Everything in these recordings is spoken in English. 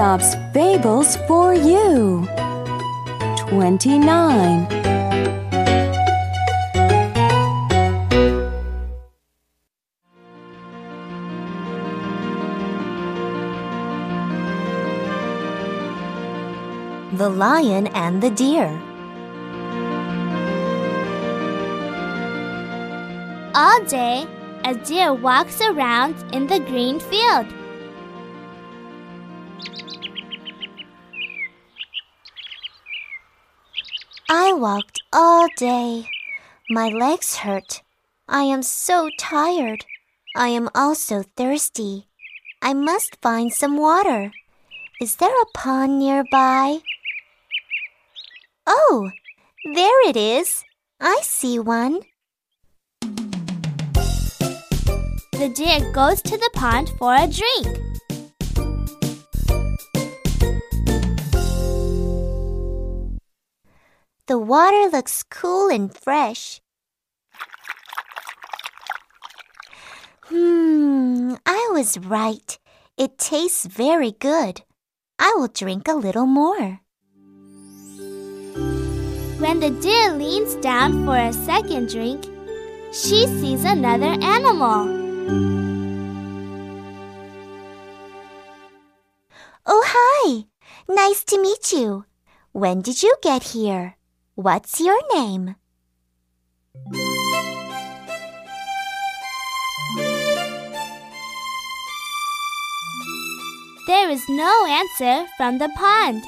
Aesop's Fables for you. 29. The Lion and the Deer. All day, a deer walks around in the green field. I walked all day. My legs hurt. I am so tired. I am also thirsty. I must find some water. Is there a pond nearby? Oh, there it is. I see one. The deer goes to the pond for a drink. The water looks cool and fresh. Hmm, I was right. It tastes very good. I will drink a little more. When the deer leans down for a second drink, she sees another animal. Oh, hi! Nice to meet you. When did you get here? What's your name? There is no answer from the pond.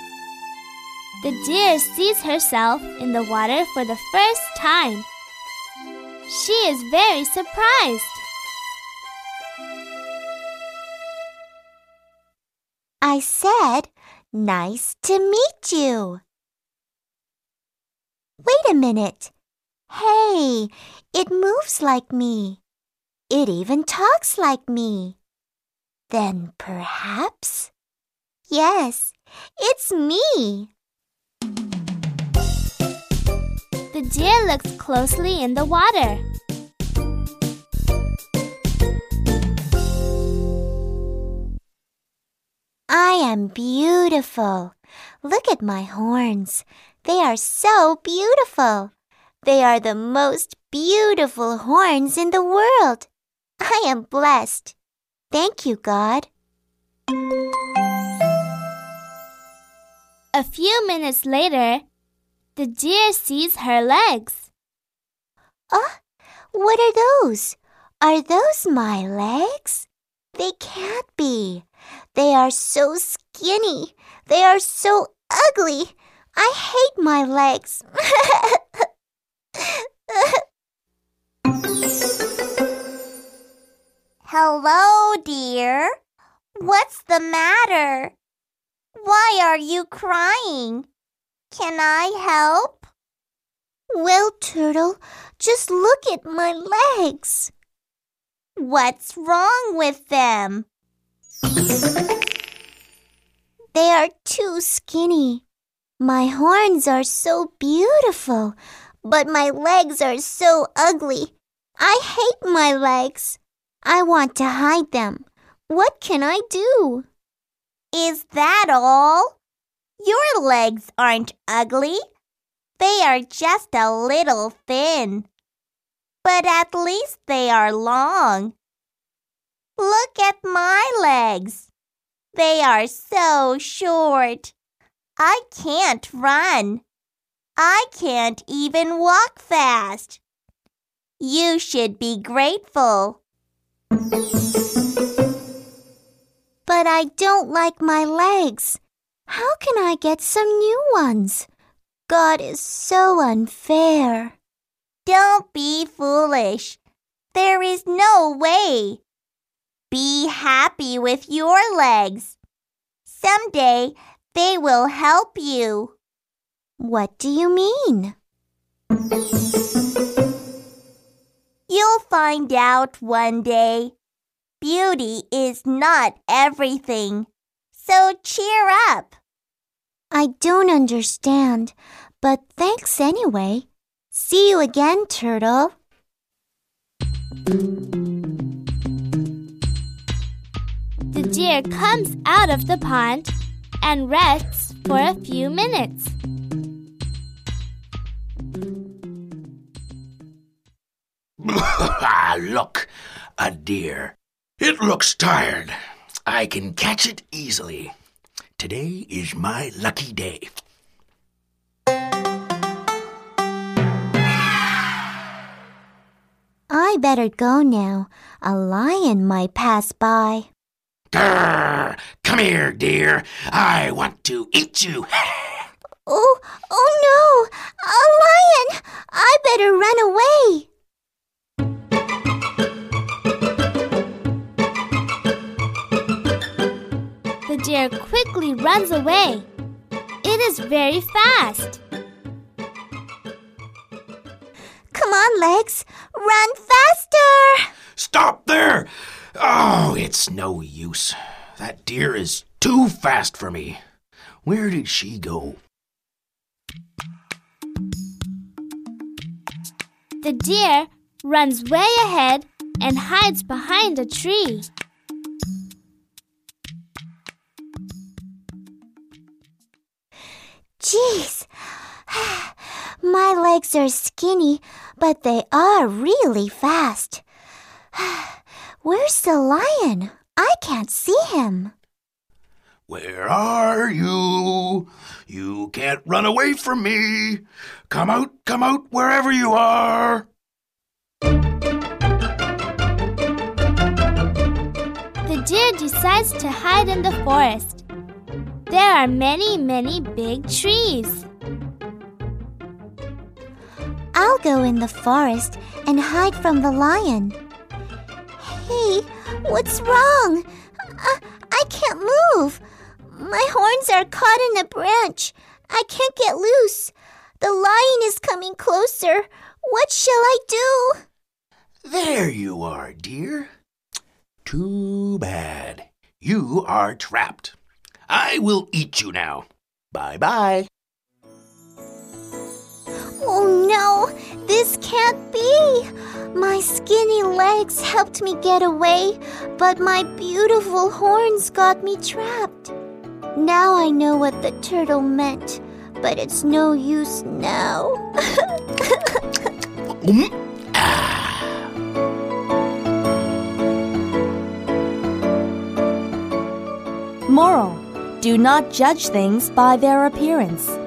The deer sees herself in the water for the first time. She is very surprised. I said, nice to meet you. Wait a minute. Hey, it moves like me. It even talks like me. Then perhaps? Yes, it's me. The deer looks closely in the water. Am beautiful. Look at my horns. They are so beautiful. They are the most beautiful horns in the world. I am blessed. Thank you, God. A few minutes later, the deer sees her legs. Oh, what are those? Are those my legs? They can't be. They are so skinny. They are so ugly. I hate my legs. Hello, Deer. What's the matter? Why are you crying? Can I help? Well, Turtle, just look at my legs. What's wrong with them? They are too skinny. My horns are so beautiful, but my legs are so ugly. I hate my legs. I want to hide them. What can I do? Is that all? Your legs aren't ugly. They are just a little thin. But at least they are long. Look at my legs. They are so short. I can't run. I can't even walk fast. You should be grateful. But I don't like my legs. How can I get some new ones? God is so unfair. Don't be foolish. There is no way. Be happy with your legs. Someday they will help you. What do you mean? You'll find out one day. Beauty is not everything. So cheer up. I don't understand, but thanks anyway. See you again, Turtle. The deer comes out of the pond and rests for a few minutes. Ah, look, a deer. It looks tired. I can catch it easily. Today is my lucky day. I better go now. A lion might pass by. Grrr! Come here, dear. I want to eat you. Oh, oh no! A lion! I better run away. The deer quickly runs away. It is very fast. Come on, legs. Run faster. Stop there! Oh, it's no use. That deer is too fast for me. Where did she go? The deer runs way ahead and hides behind a tree. Jeez. My legs are skinny, but they are really fast. Where's the lion? I can't see him. Where are you? You can't run away from me. Come out, come out, wherever you are. The deer decides to hide in the forest. There are many, many big trees. I'll go in the forest and hide from the lion. What's wrong? I, I can't move. My horns are caught in a branch. I can't get loose. The lion is coming closer. What shall I do? There you are, dear. Too bad. You are trapped. I will eat you now. Bye bye. Oh no, this can't be. My skinny legs helped me get away, but my beautiful horns got me trapped. Now I know what the turtle meant, but it's no use now. Mm. Moral Do not judge things by their appearance.